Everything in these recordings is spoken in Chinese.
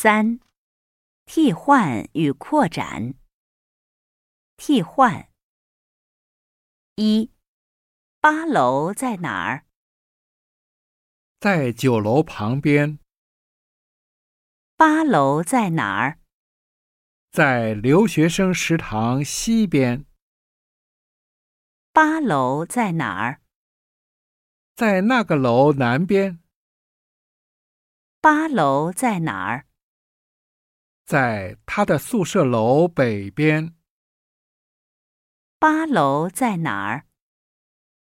三、替换与扩展。替换。一、八楼在哪儿？在九楼旁边，八楼在哪儿？在留学生食堂西边，八楼在哪儿？在那个楼南边，八楼在哪儿？在他的宿舍楼北边，八楼在哪儿？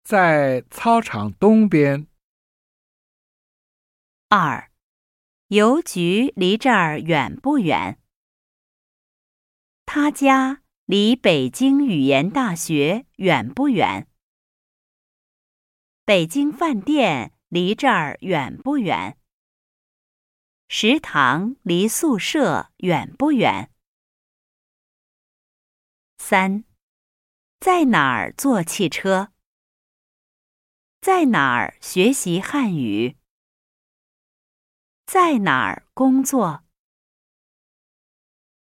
在操场东边。二、邮局离这儿远不远？他家离北京语言大学远不远？北京饭店离这儿远不远？食堂离宿舍远不远？三、在哪儿坐汽车？在哪儿学习汉语？在哪儿工作？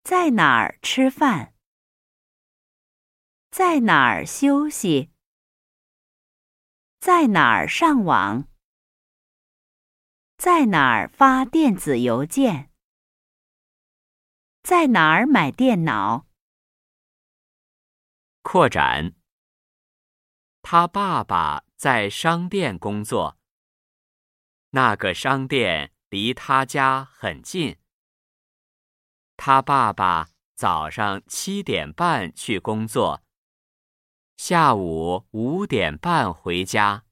在哪儿吃饭？在哪儿休息？在哪儿上网？在哪儿发电子邮件？在哪儿买电脑？扩展。他爸爸在商店工作。那个商店离他家很近。他爸爸早上七点半去工作，下午五点半回家。